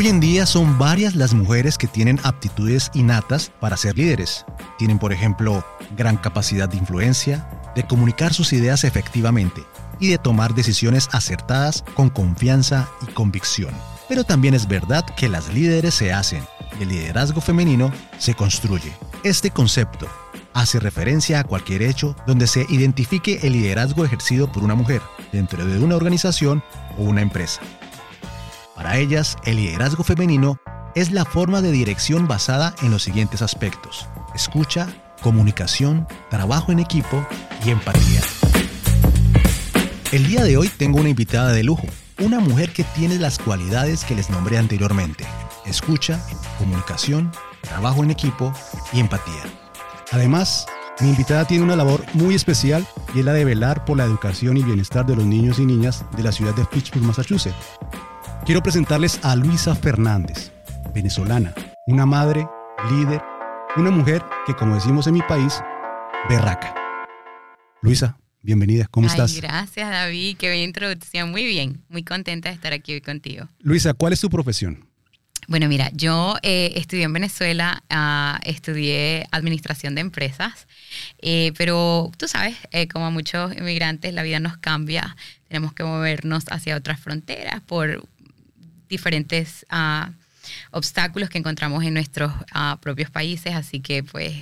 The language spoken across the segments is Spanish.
Hoy en día son varias las mujeres que tienen aptitudes innatas para ser líderes. Tienen, por ejemplo, gran capacidad de influencia, de comunicar sus ideas efectivamente y de tomar decisiones acertadas con confianza y convicción. Pero también es verdad que las líderes se hacen y el liderazgo femenino se construye. Este concepto hace referencia a cualquier hecho donde se identifique el liderazgo ejercido por una mujer dentro de una organización o una empresa. Para ellas, el liderazgo femenino es la forma de dirección basada en los siguientes aspectos. Escucha, comunicación, trabajo en equipo y empatía. El día de hoy tengo una invitada de lujo, una mujer que tiene las cualidades que les nombré anteriormente. Escucha, comunicación, trabajo en equipo y empatía. Además, mi invitada tiene una labor muy especial y es la de velar por la educación y bienestar de los niños y niñas de la ciudad de Fitchburg, Massachusetts. Quiero presentarles a Luisa Fernández, venezolana, una madre, líder, una mujer que, como decimos en mi país, berraca. Luisa, bienvenida, ¿cómo Ay, estás? Gracias, David. Qué bien introducción. Muy bien. Muy contenta de estar aquí hoy contigo. Luisa, ¿cuál es tu profesión? Bueno, mira, yo eh, estudié en Venezuela, ah, estudié administración de empresas, eh, pero tú sabes, eh, como a muchos inmigrantes, la vida nos cambia, tenemos que movernos hacia otras fronteras por diferentes ah, obstáculos que encontramos en nuestros ah, propios países, así que pues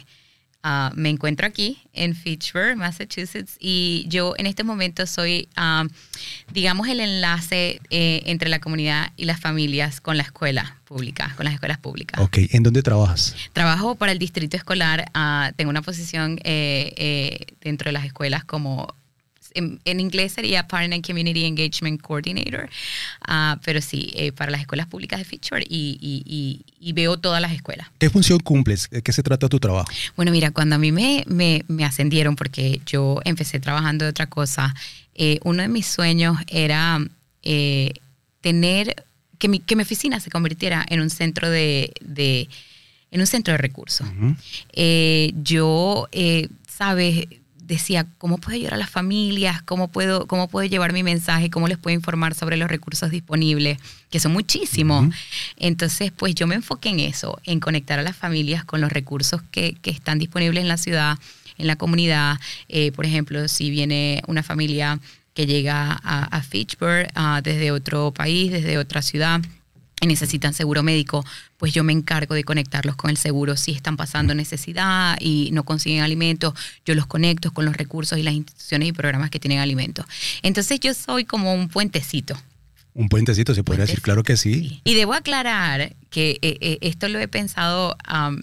ah, me encuentro aquí en Fitchburg, Massachusetts, y yo en este momento soy, ah, digamos, el enlace eh, entre la comunidad y las familias con la escuela pública, con las escuelas públicas. Ok, ¿en dónde trabajas? Trabajo para el distrito escolar, tengo una posición eh, eh, dentro de las escuelas como en, en inglés sería Parent and Community Engagement Coordinator, ah, pero sí, eh, para las escuelas públicas de Fitchburg y, y- y- y veo todas las escuelas. ¿Qué función cumples? ¿De qué se trata tu trabajo? Bueno, mira, cuando a mí me, me, me ascendieron, porque yo empecé trabajando de otra cosa, eh, uno de mis sueños era eh, tener, que mi, que mi oficina se convirtiera en un centro de, de- en un centro de recursos. Eh, yo, eh, sabes, decía, ¿cómo puedo ayudar a las familias? ¿Cómo puedo, ¿Cómo puedo llevar mi mensaje? ¿Cómo les puedo informar sobre los recursos disponibles? Que son muchísimos. Entonces, pues yo me enfoqué en eso, en conectar a las familias con los recursos que, que están disponibles en la ciudad, en la comunidad. Eh, por ejemplo, si viene una familia que llega a, a Fitchburg ah, desde otro país, desde otra ciudad, y necesitan seguro médico, pues yo me encargo de conectarlos con el seguro. Si están pasando necesidad y no consiguen alimentos, yo los conecto con los recursos y las instituciones y programas que tienen alimentos. Entonces yo soy como un puentecito. Un puentecito, se podría decir, claro que sí. Y debo aclarar que eh, eh, esto lo he pensado am,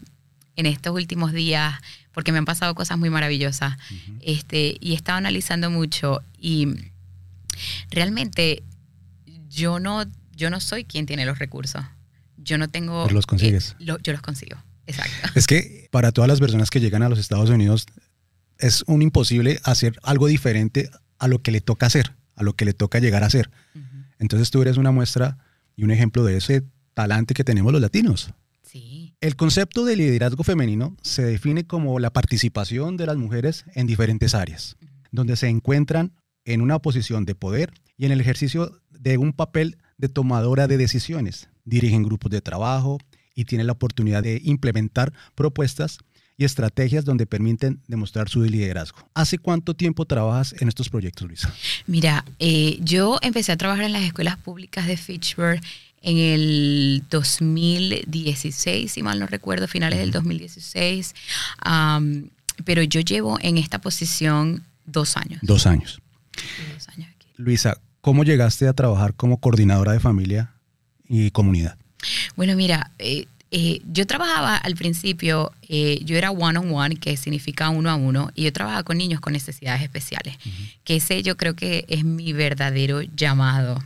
en estos últimos días porque me han pasado cosas muy maravillosas este, y he estado analizando mucho y realmente yo no, yo no soy quien tiene los recursos. Yo no tengo... Pero los consigues. eh, lo- yo los consigo, exacto. Es que para todas las personas que llegan a los Estados Unidos es un imposible hacer algo diferente a lo que le toca hacer, a lo que le toca llegar a hacer. Entonces tú eres una muestra y un ejemplo de ese talante que tenemos los latinos. Sí, El concepto de liderazgo femenino se define como la participación de las mujeres en diferentes áreas, donde se encuentran en una posición de poder y en el ejercicio de un papel de tomadora de decisiones. Dirigen grupos de trabajo y tienen la oportunidad de implementar propuestas y estrategias donde permiten demostrar su liderazgo. ¿Hace cuánto tiempo trabajas en estos proyectos, Luisa? Mira, eh, yo empecé a trabajar en las escuelas públicas de Fitchburg en el 2016, si mal no recuerdo, finales del 2016. Am, pero yo llevo en esta posición dos años. Dos años. Dos años aquí. Luisa, ¿cómo llegaste a trabajar como coordinadora de familia y comunidad? Bueno, mira, eh, eh, yo trabajaba al principio, eh, yo era one-on-one, que significa uno a uno, y yo trabajaba con niños con necesidades especiales, que ese yo creo que es mi verdadero llamado.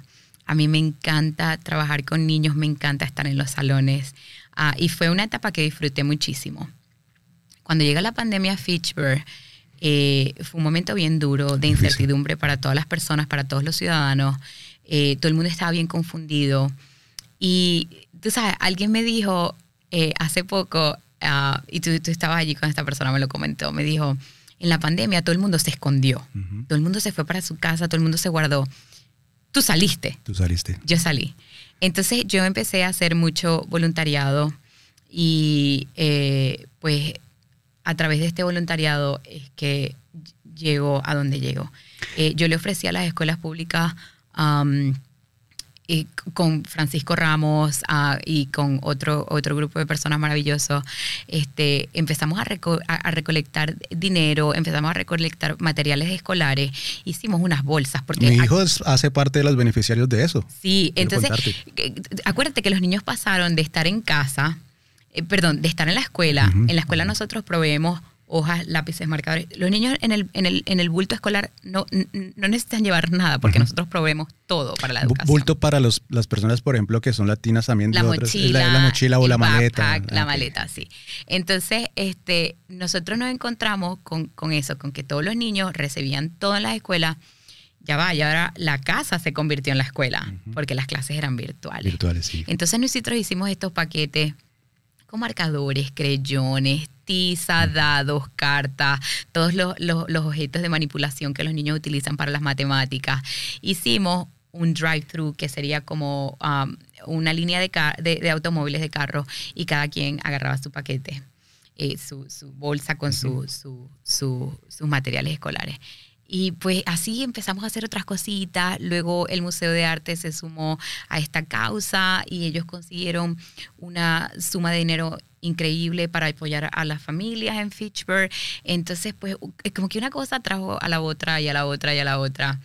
A mí me encanta trabajar con niños, me encanta estar en los salones, ah, y fue una etapa que disfruté muchísimo. Cuando llega la pandemia a Fitchburg, eh, fue un momento bien duro de incertidumbre para todas las personas, para todos los ciudadanos. Eh, todo el mundo estaba bien confundido. Y tú sabes, alguien me dijo eh, hace poco, ah, y tú, tú estabas allí con esta persona, me lo comentó, me dijo, en la pandemia todo el mundo se escondió, Ujú. todo el mundo se fue para su casa, todo el mundo se guardó. Tú saliste, Tú saliste. yo salí. Entonces yo empecé a hacer mucho voluntariado y eh, pues a través de este voluntariado es que llego a donde llego. Eh, yo le ofrecí a las escuelas públicas y con Francisco Ramos y con otro, otro grupo de personas maravillosos, este, empezamos a, a, recolectar dinero, empezamos a recolectar materiales escolares, hicimos unas bolsas. Porque Mi hijo hace parte de los beneficiarios de eso. Sí, entonces, acuérdate que los niños pasaron de estar en casa, eh, perdón, de estar en la escuela. En la escuela nosotros proveemos hojas, lápices, marcadores. Los niños en el, en el, en el bulto escolar no, no necesitan llevar nada porque nosotros proveemos todo para la educación. Bulto para los, las personas, por ejemplo, que son latinas también. La mochila. la, mochila o la maleta. la maleta, sí. Entonces, este, nosotros nos encontramos con, con eso, con que todos los niños recibían todo en la escuela ya va, y ahora la casa se convirtió en la escuela, porque las clases eran virtuales. Virtuales, sí. Entonces nosotros hicimos estos paquetes con marcadores, creyones, tiza, dados, cartas, todos los, objetos de manipulación que los niños utilizan para las matemáticas. Hicimos un drive-thru que sería como um, una línea de, automóviles de carro y cada quien agarraba su paquete, eh, su, bolsa con sus materiales escolares. Y pues así empezamos a hacer otras cositas. Luego el Museo de Arte se sumó a esta causa y ellos consiguieron una suma de dinero increíble para apoyar a las familias en Fitchburg. Entonces, pues como que una cosa trajo a la otra y a la otra y a la otra.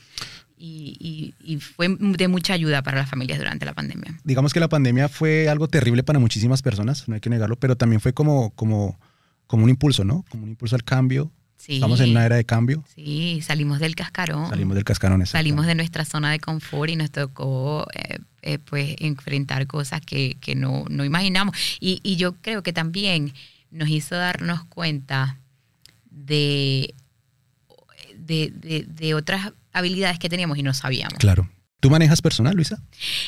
Y, y, fue de mucha ayuda para las familias durante la pandemia. Digamos que la pandemia fue algo terrible para muchísimas personas, no hay que negarlo, pero también fue como, como, como un impulso, ¿no? Como un impulso al cambio, Estamos en una era de cambio. Sí, salimos del cascarón. Salimos del cascarón, Salimos de nuestra zona de confort y nos tocó eh, eh, pues enfrentar cosas que, no, imaginamos. Y, yo creo que también nos hizo darnos cuenta de, de, otras habilidades que teníamos y no sabíamos. Claro. ¿Tú manejas personal, Luisa?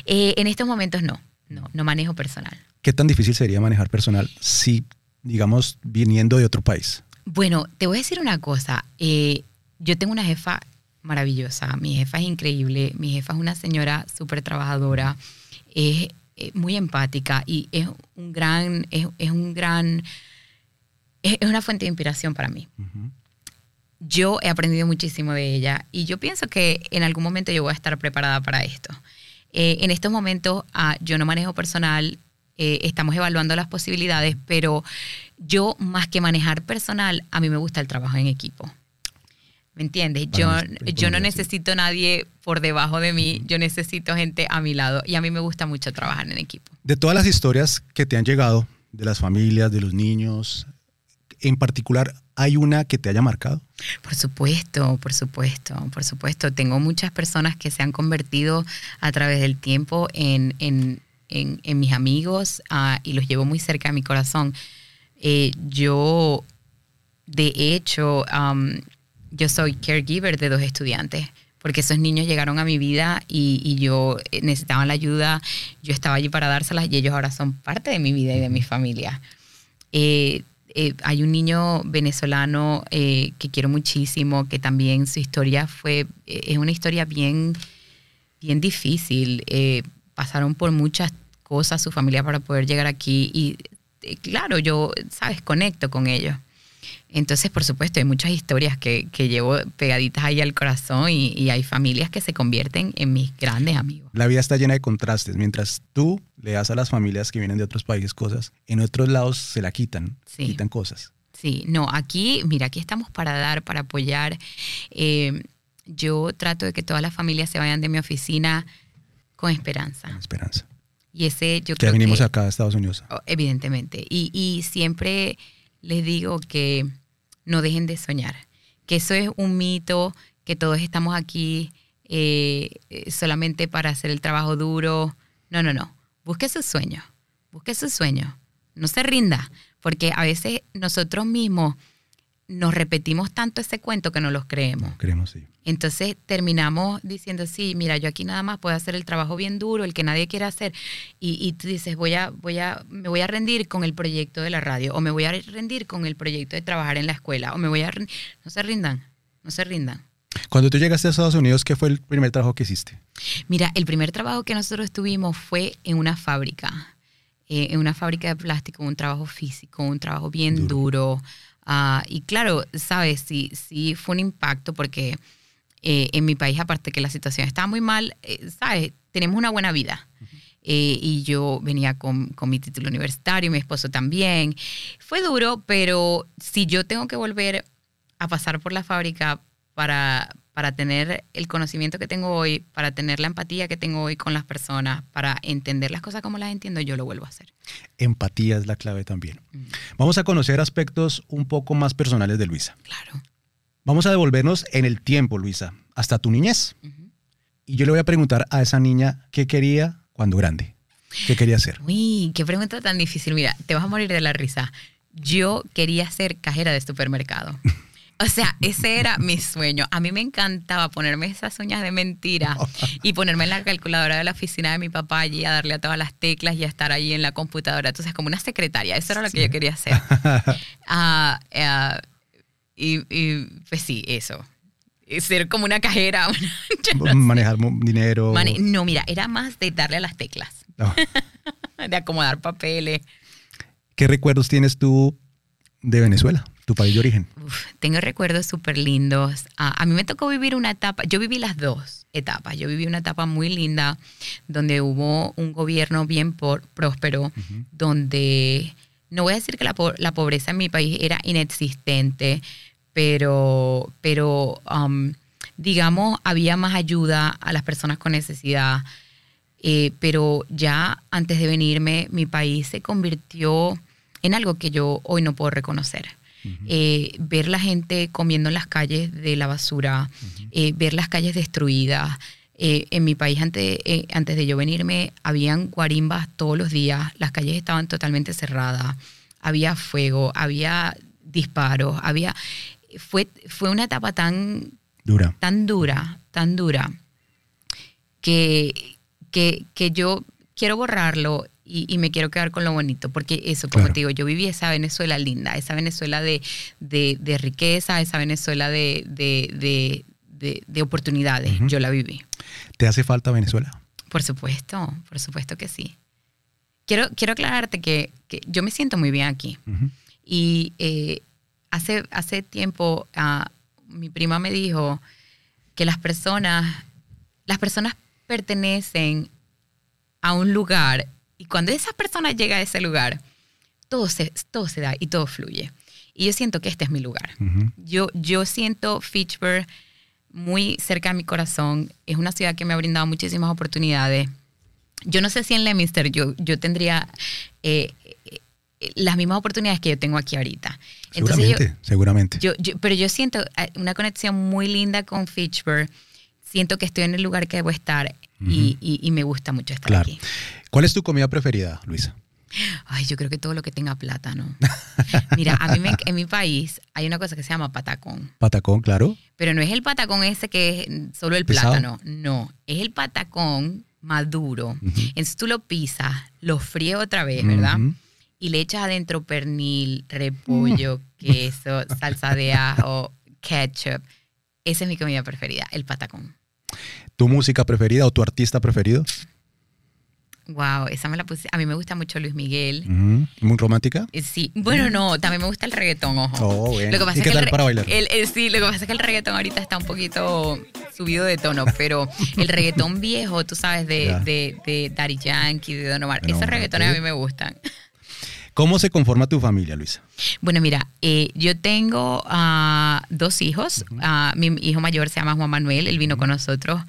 Eh, en estos momentos no, no, no manejo personal. ¿Qué tan difícil sería manejar personal si, digamos, viniendo de otro país? Bueno, te voy a decir una cosa. Eh, yo tengo una jefa maravillosa. Mi jefa es increíble. Mi jefa es una señora súper trabajadora. Es, muy empática y es un gran, es, un gran, es, una fuente de inspiración para mí. Yo he aprendido muchísimo de ella y yo pienso que en algún momento yo voy a estar preparada para esto. Eh, en estos momentos ah, yo no manejo personal, eh, estamos evaluando las posibilidades, pero yo más que manejar personal, a mí me gusta el trabajo en equipo. ¿Me entiendes? Yo, yo no necesito nadie por debajo de mí, yo necesito gente a mi lado y a mí me gusta mucho trabajar en equipo. De todas las historias que te han llegado, de las familias, de los niños, en particular, ¿hay una que te haya marcado? Por supuesto, por supuesto, por supuesto. Tengo muchas personas que se han convertido a través del tiempo en, en, mis amigos ah, y los llevo muy cerca de mi corazón. Eh, yo, de hecho, yo soy caregiver de dos estudiantes porque esos niños llegaron a mi vida y, yo eh, necesitaba la ayuda, yo estaba allí para dárselas y ellos ahora son parte de mi vida y de mi familia. Eh, hay un niño venezolano que quiero muchísimo, que también su historia fue, es una historia bien, bien difícil. pasaron por muchas cosas su familia para poder llegar aquí y eh, claro, yo, sabes, conecto con ellos. Entonces, por supuesto, hay muchas historias que, llevo pegaditas ahí al corazón y, hay familias que se convierten en mis grandes amigos. La vida está llena de contrastes. Mientras tú le das a las familias que vienen de otros países cosas, en otros lados se la quitan, quitan cosas. Sí, no, aquí, mira, aquí estamos para dar, para apoyar. Eh, yo trato de que todas las familias se vayan de mi oficina con esperanza. Con esperanza. Y ese yo que venimos acá a Estados Unidos. Oh, evidentemente. Y, y siempre les digo que no dejen de soñar, que eso es un mito, que todos estamos aquí eh, solamente para hacer el trabajo duro. No, no, no. Busque su sueño, busque su sueño. No se rinda, porque a veces nosotros mismos nos repetimos tanto ese cuento que no los creemos. creemos, sí. Entonces terminamos diciendo, sí, mira, yo aquí nada más puedo hacer el trabajo bien duro, el que nadie quiere hacer. Y, y tú dices, voy a, voy a, me voy a rendir con el proyecto de la radio, o me voy a rendir con el proyecto de trabajar en la escuela, o me voy a... No se rindan, no se rindan. Cuando tú llegaste a Estados Unidos, ¿qué fue el primer trabajo que hiciste? Mira, el primer trabajo que nosotros tuvimos fue en una fábrica, eh, en una fábrica de plástico, un trabajo físico, un trabajo bien duro. Ah, y claro, sabes, sí, sí fue un impacto porque eh, en mi país, aparte que la situación estaba muy mal, eh, sabes, tenemos una buena vida. Eh, y yo venía con, con, mi título universitario, mi esposo también. Fue duro, pero si yo tengo que volver a pasar por la fábrica para, para tener el conocimiento que tengo hoy, para tener la empatía que tengo hoy con las personas, para entender las cosas como las entiendo, yo lo vuelvo a hacer. Empatía es la clave también. Mm. Vamos a conocer aspectos un poco más personales de Luisa. Claro. Vamos a devolvernos en el tiempo, Luisa, hasta tu niñez. Y yo le voy a preguntar a esa niña qué quería cuando grande. ¿Qué quería hacer? Uy, qué pregunta tan difícil. Mira, te vas a morir de la risa. Yo quería ser cajera de supermercado. O sea, ese era mi sueño. A mí me encantaba ponerme esas uñas de mentira y ponerme en la calculadora de la oficina de mi papá allí a darle a todas las teclas y a estar ahí en la computadora. Entonces, como una secretaria. Eso era lo que yo quería hacer. Ah, ah, y, pues sí, eso. Ser como una cajera. Manejar dinero. no, mira, era más de darle a las teclas. de acomodar papeles. ¿Qué recuerdos tienes tú de Venezuela, tu país de origen? tengo recuerdos súper lindos. a mí me tocó vivir una etapa, yo viví las dos etapas. Yo viví una etapa muy linda donde hubo un gobierno bien próspero, donde no voy a decir que la, la, pobreza en mi país era inexistente, pero, pero um, digamos, había más ayuda a las personas con necesidad. Eh, pero ya antes de venirme, mi país se convirtió en algo que yo hoy no puedo reconocer. Eh, ver la gente comiendo en las calles de la basura, eh, ver las calles destruidas. en mi país, antes, antes de yo venirme, habían guarimbas todos los días, las calles estaban totalmente cerradas, había fuego, había disparos, había... Fue, fue una etapa tan dura, tan dura, tan dura, que, que, yo quiero borrarlo y, me quiero quedar con lo bonito, porque eso, como te digo, yo viví esa Venezuela linda, esa Venezuela de, de, riqueza, esa Venezuela de, de oportunidades, yo la viví. ¿Te hace falta Venezuela? Por supuesto, por supuesto que sí. Quiero, quiero aclararte que, yo me siento muy bien aquí. Y eh, hace, hace tiempo uh, mi prima me dijo que las personas, las personas pertenecen a un lugar y cuando esa persona llega a ese lugar, todo se, todo se da y todo fluye. Y yo siento que este es mi lugar. yo, yo siento Fitchburg muy cerca de mi corazón. Es una ciudad que me ha brindado muchísimas oportunidades. Yo no sé si en Leominster yo, yo tendría eh, eh, las mismas oportunidades que yo tengo aquí ahorita. Entonces seguramente, yo, pero yo siento eh, una conexión muy linda con Fitchburg siento que estoy en el lugar que debo estar y, me gusta mucho estar aquí. ¿Cuál es tu comida preferida, Luisa? Ay, yo creo que todo lo que tenga plátano. Mira, a mí en mi país hay una cosa que se llama patacón. Patacón, claro. Pero no es el patacón ese que es solo el plátano. No, es el patacón maduro. Entonces tú lo pisas, lo fríes otra vez, ¿verdad? Y le echas adentro pernil, repollo, mm. queso, salsa de ajo, ketchup. Esa es mi comida preferida, el patacón. ¿Tu música preferida o tu artista preferido? Wow, esa me la puse. A mí me gusta mucho Luis Miguel. ¿Muy romántica? Eh, sí. Bueno, no, también me gusta el reggaetón, ojo. Oh, bueno. Lo que pasa ¿Y qué es tal para bailar? sí, lo que pasa es que el reggaetón ahorita está un poquito subido de tono, pero el reggaetón viejo, tú sabes, de, de, de Daddy Yankee, de Don Omar, esos reggaetones a mí me gustan. ¿Cómo se conforma tu familia, Luisa? Bueno, mira, eh, yo tengo uh, dos hijos. Uh, mi hijo mayor se llama Juan Manuel, él vino con nosotros.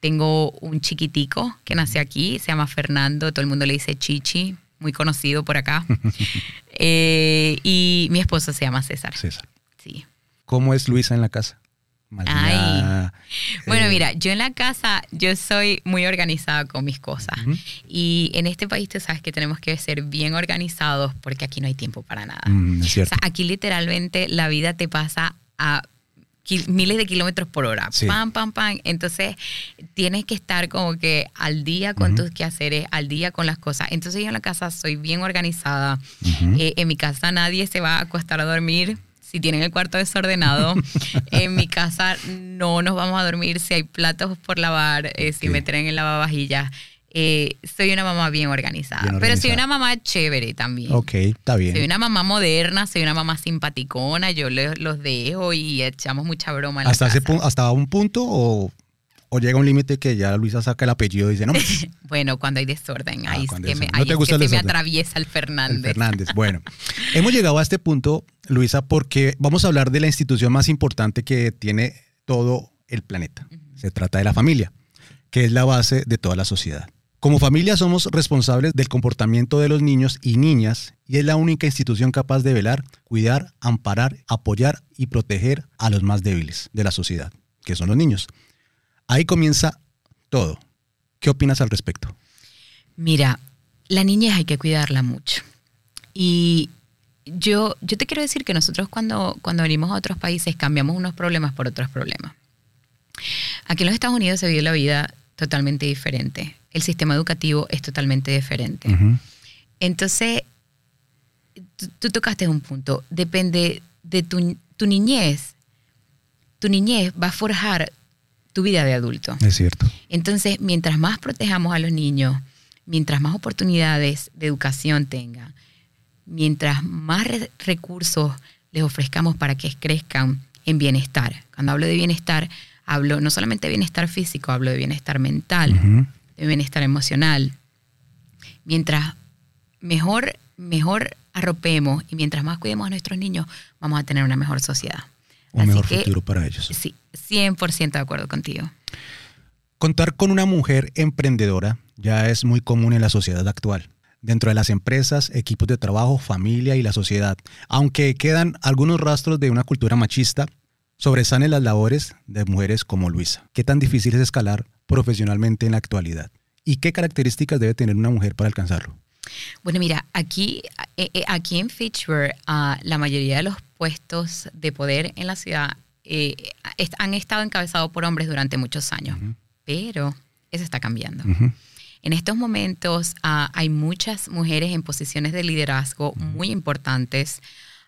Tengo un chiquitico que nació aquí, se llama Fernando, todo el mundo le dice Chichi, muy conocido por acá. eh, y mi esposo se llama César. César. Sí. ¿Cómo es Luisa en la casa? Ay. Bueno, eh, mira, yo en la casa, yo soy muy organizada con mis cosas. Y en este país tú sabes que tenemos que ser bien organizados porque aquí no hay tiempo para nada. Mm, o sea, aquí literalmente la vida te pasa a miles de kilómetros por hora. Pam, pam, pam. Entonces tienes que estar como que al día con tus quehaceres, al día con las cosas. Entonces yo en la casa soy bien organizada. Eh, en mi casa nadie se va a acostar a dormir si tienen el cuarto desordenado, en mi casa no nos vamos a dormir si hay platos por lavar, eh, si me traen en lavavajillas. Eh, soy una mamá bien organizada, pero soy una mamá chévere también. Ok, está bien. Soy una mamá moderna, soy una mamá simpaticona, yo los dejo y echamos mucha broma. En ¿Hasta, Ese ¿Hasta un punto o o llega un límite que ya Luisa saca el apellido y dice, no. bueno, cuando hay desorden, ah, ahí, es que, me, se me atraviesa el Fernández. Fernández, bueno. hemos llegado a este punto, Luisa, porque vamos a hablar de la institución más importante que tiene todo el planeta. Se trata de la familia, que es la base de toda la sociedad. Como familia somos responsables del comportamiento de los niños y niñas y es la única institución capaz de velar, cuidar, amparar, apoyar y proteger a los más débiles de la sociedad, que son los niños. Ahí comienza todo. ¿Qué opinas al respecto? Mira, la niñez hay que cuidarla mucho. Y yo, yo te quiero decir que nosotros cuando, cuando venimos a otros países cambiamos unos problemas por otros problemas. Aquí en los Estados Unidos se vive la vida totalmente diferente. El sistema educativo es totalmente diferente. Entonces, tú, tocaste un punto. Depende de tu, tu niñez. Tu niñez va a forjar tu vida de adulto. Es cierto. Entonces, mientras más protejamos a los niños, mientras más oportunidades de educación tengan, mientras más recursos les ofrezcamos para que crezcan en bienestar. Cuando hablo de bienestar, hablo no solamente de bienestar físico, hablo de bienestar mental, de bienestar emocional. Mientras mejor, mejor arropemos y mientras más cuidemos a nuestros niños, vamos a tener una mejor sociedad un mejor futuro para ellos. Sí, 100% de acuerdo contigo. Contar con una mujer emprendedora ya es muy común en la sociedad actual, dentro de las empresas, equipos de trabajo, familia y la sociedad. Aunque quedan algunos rastros de una cultura machista, sobresalen las labores de mujeres como Luisa. ¿Qué tan difícil es escalar profesionalmente en la actualidad? ¿Y qué características debe tener una mujer para alcanzarlo? Bueno, mira, aquí, eh, eh, aquí en Fitchburg, ah, la mayoría de los puestos de poder en la ciudad eh, han estado encabezados por hombres durante muchos años, pero eso está cambiando. En estos momentos ah, hay muchas mujeres en posiciones de liderazgo muy importantes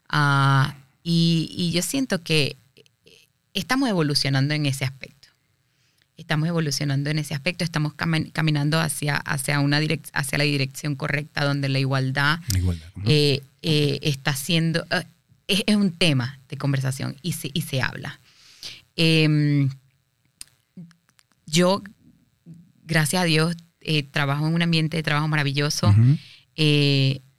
ah, y, yo siento que estamos evolucionando en ese aspecto estamos evolucionando en ese aspecto, estamos caminando hacia, hacia, una hacia la dirección correcta donde la igualdad, eh, eh, está siendo, eh, es, un tema de conversación y se, y se habla. Em, yo, gracias a Dios, trabajo en un ambiente de trabajo maravilloso.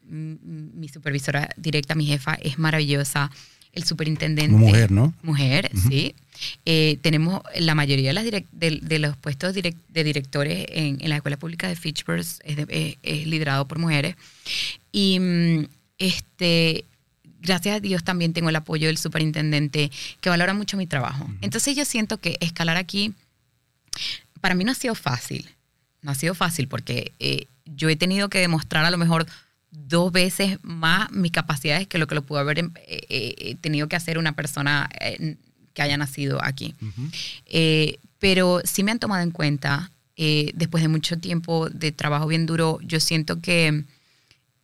mi supervisora directa, mi jefa, es maravillosa. El superintendente. Mujer, ¿no? Mujer, sí. Eh, tenemos la mayoría de, los puestos de directores en, la escuela pública de Fitchburg es, liderado por mujeres. Y mm, este, gracias a Dios también tengo el apoyo del superintendente que valora mucho mi trabajo. Entonces yo siento que escalar aquí, para mí no ha sido fácil. No ha sido fácil porque eh, yo he tenido que demostrar a lo mejor dos veces más mis capacidades que lo que lo pudo haber eh, tenido que hacer una persona que haya nacido aquí. Eh, pero sí me han tomado en cuenta, eh, después de mucho tiempo de trabajo bien duro, yo siento que,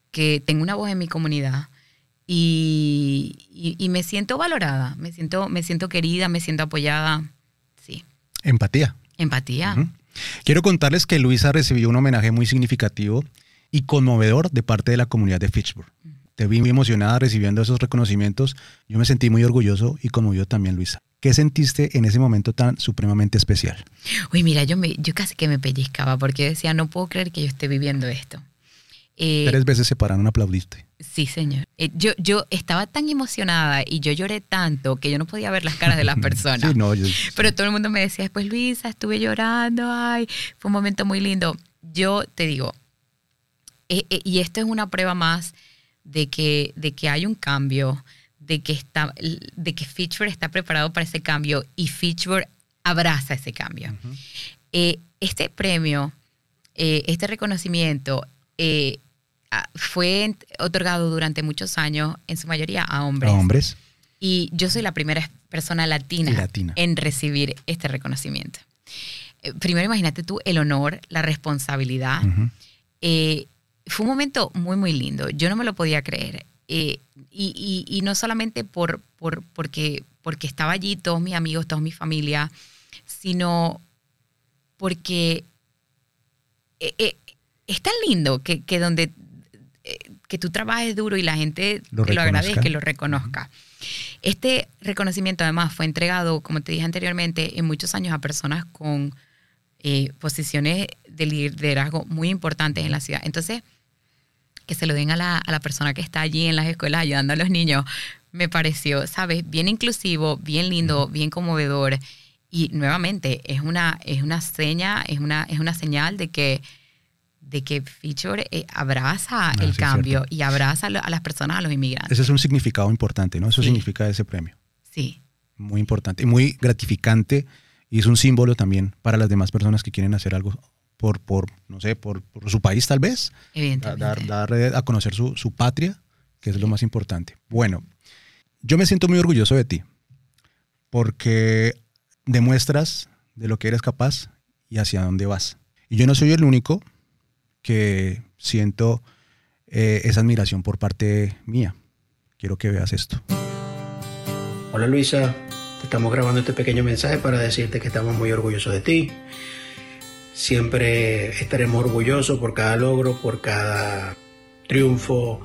que tengo una voz en mi comunidad y, me siento valorada, me siento, me siento querida, me siento apoyada. Sí. Empatía. Empatía. Quiero contarles que Luisa recibió un homenaje muy significativo y conmovedor de parte de la comunidad de Fitchburg te vi muy emocionada recibiendo esos reconocimientos. Yo me sentí muy orgulloso y como yo también, Luisa. ¿Qué sentiste en ese momento tan supremamente especial? Uy, mira, yo, me, yo casi que me pellizcaba porque decía, no puedo creer que yo esté viviendo esto. Eh, Tres veces se pararon, aplaudiste. Sí, señor. Eh, yo, yo estaba tan emocionada y yo lloré tanto que yo no podía ver las caras de las personas. sí, no, yo, Pero todo el mundo me decía después, Luisa, estuve llorando, ay, fue un momento muy lindo. Yo te digo, eh, y esto es una prueba más de que, de que hay un cambio, de que, está, de que Fitchburg está preparado para ese cambio y Fitchburg abraza ese cambio. Eh, este premio, eh, este reconocimiento eh, fue otorgado durante muchos años, en su mayoría a hombres. A hombres. Y yo soy la primera persona latina, en recibir este reconocimiento. primero imagínate tú el honor, la responsabilidad fue un momento muy, muy lindo. Yo no me lo podía creer. eh, y, no solamente por, por, porque, porque estaba allí todos mis amigos, toda mi familia, sino porque eh, eh, es tan lindo que, que donde que tú trabajes duro y la gente lo te lo agradezca, lo reconozca. Este reconocimiento además fue entregado, como te dije anteriormente, en muchos años a personas con posiciones de liderazgo muy importantes en la ciudad. Entonces, que se lo den a la, a la persona que está allí en las escuelas ayudando a los niños, me pareció, ¿sabes? Bien inclusivo, bien lindo, bien conmovedor. Y nuevamente, es una, es una seña, es una, es una señal de que, de que Feature eh, abraza ah, el cambio y abraza a las personas, a los inmigrantes. Ese es un significado importante, ¿no? Eso significa ese premio. Sí. Muy importante y muy gratificante y es un símbolo también para las demás personas que quieren hacer algo por, por no sé, por, su país tal vez. Dar, dar, a conocer su, su, patria, que es lo más importante. Bueno, yo me siento muy orgulloso de ti, porque demuestras de lo que eres capaz y hacia dónde vas. Y yo no soy el único que siento eh, esa admiración por parte mía. Quiero que veas esto. Hola Luisa, te estamos grabando este pequeño mensaje para decirte que estamos muy orgullosos de ti Siempre estaremos orgullosos por cada logro, por cada triunfo.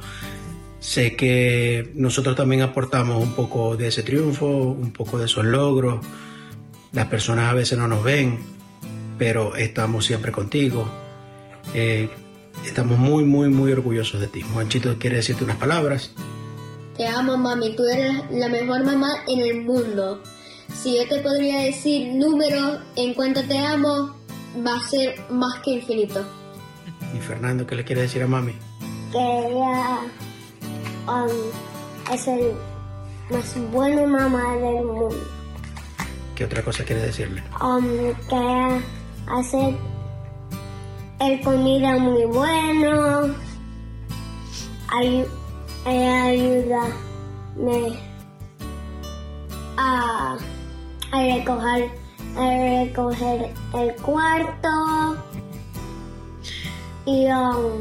Sé que nosotros también aportamos un poco de ese triunfo, un poco de esos logros. Las personas a veces no nos ven, pero estamos siempre contigo. Eh, estamos muy, muy, muy orgullosos de ti. Juanchito quiere decirte unas palabras. Te amo, mami. Tú eres la mejor mamá en el mundo. Si yo te podría decir números en cuanto te amo, va a ser más que infinito. ¿Y Fernando qué le quiere decir a mami? Que ella um, es el más buena mamá del mundo. ¿Qué otra cosa quiere decirle? Um, que ella hace el comida muy bueno. ella ayuda a, a recoger recoger el cuarto y um,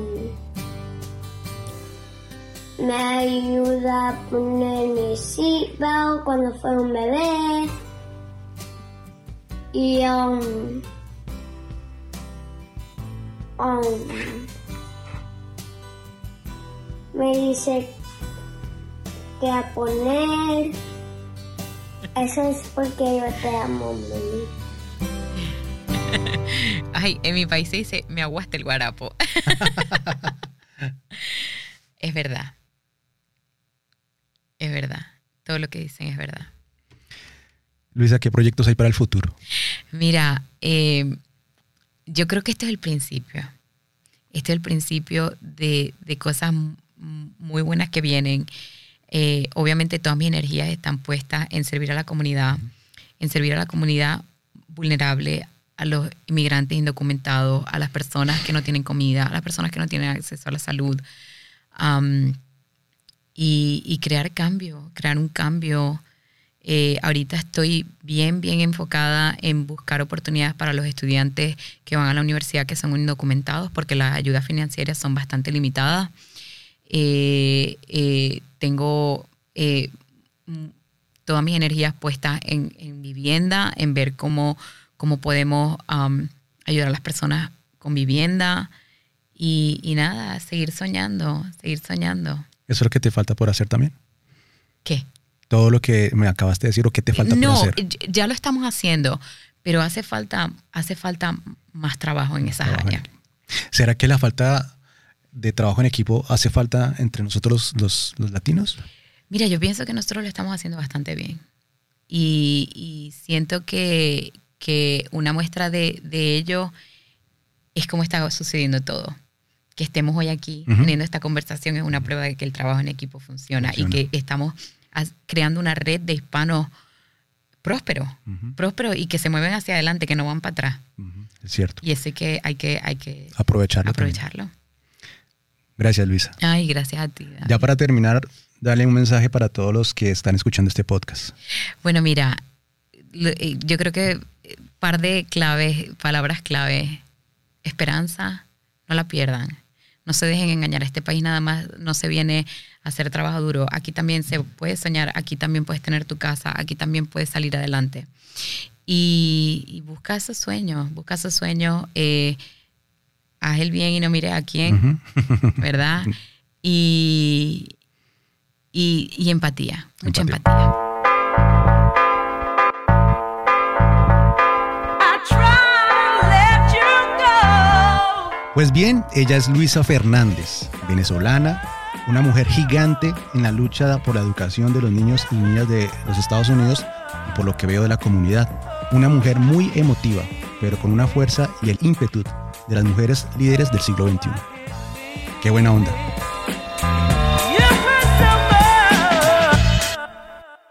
me ayuda a poner mi seatbelt cuando fue un bebé y um, um, me dice que a poner eso es porque yo te amo, mami. Ay, en mi país se dice, me aguaste el guarapo. es verdad. Es verdad. Todo lo que dicen es verdad. Luisa, ¿qué proyectos hay para el futuro? Mira, eh, yo creo que este es el principio. Este es el principio de, de cosas muy buenas que vienen. Eh, obviamente todas mis energías están puestas en servir a la comunidad, en servir a la comunidad vulnerable, a los inmigrantes indocumentados, a las personas que no tienen comida, a las personas que no tienen acceso a la salud. y, crear cambio, crear un cambio. Eh, ahorita estoy bien, bien enfocada en buscar oportunidades para los estudiantes que van a la universidad que son indocumentados, porque las ayudas financieras son bastante limitadas. Eh, eh, tengo eh, todas mis energías puestas en, vivienda, en ver cómo, cómo podemos ayudar a las personas con vivienda y, nada, seguir soñando, seguir soñando. ¿Eso es lo que te falta por hacer también? ¿Qué? Todo lo que me acabas de decir o qué te falta por hacer. No, ya lo estamos haciendo, pero hace falta, hace falta más trabajo en esas áreas. ¿Será que la falta de trabajo en equipo hace falta entre nosotros los, latinos? Mira, yo pienso que nosotros lo estamos haciendo bastante bien. Y, siento que, una muestra de, ello es cómo está sucediendo todo. Que estemos hoy aquí teniendo esta conversación es una prueba de que el trabajo en equipo funciona, y que estamos creando una red de hispanos prósperos, prósperos y que se mueven hacia adelante, que no van para atrás. Es cierto. Y ese que hay que, hay que aprovecharlo. aprovecharlo. Gracias, Luisa. Ay, gracias a ti. Ya para terminar, dale un mensaje para todos los que están escuchando este podcast. Bueno, mira, eh, yo creo que par de claves, palabras clave. Esperanza, no la pierdan. No se dejen engañar. Este país nada más no se viene hacer trabajo duro. Aquí también se puede soñar, aquí también puedes tener tu casa, aquí también puedes salir adelante. Y, busca esos sueños, busca esos sueños, eh, haz el bien y no mires a quién, ¿verdad? Y, y, empatía, mucha empatía. Pues bien, ella es Luisa Fernández, venezolana, una mujer gigante en la lucha por la educación de los niños y niñas de los Estados Unidos y por lo que veo de la comunidad. Una mujer muy emotiva, pero con una fuerza y el ímpetu de las mujeres líderes del siglo XXI. Qué buena onda.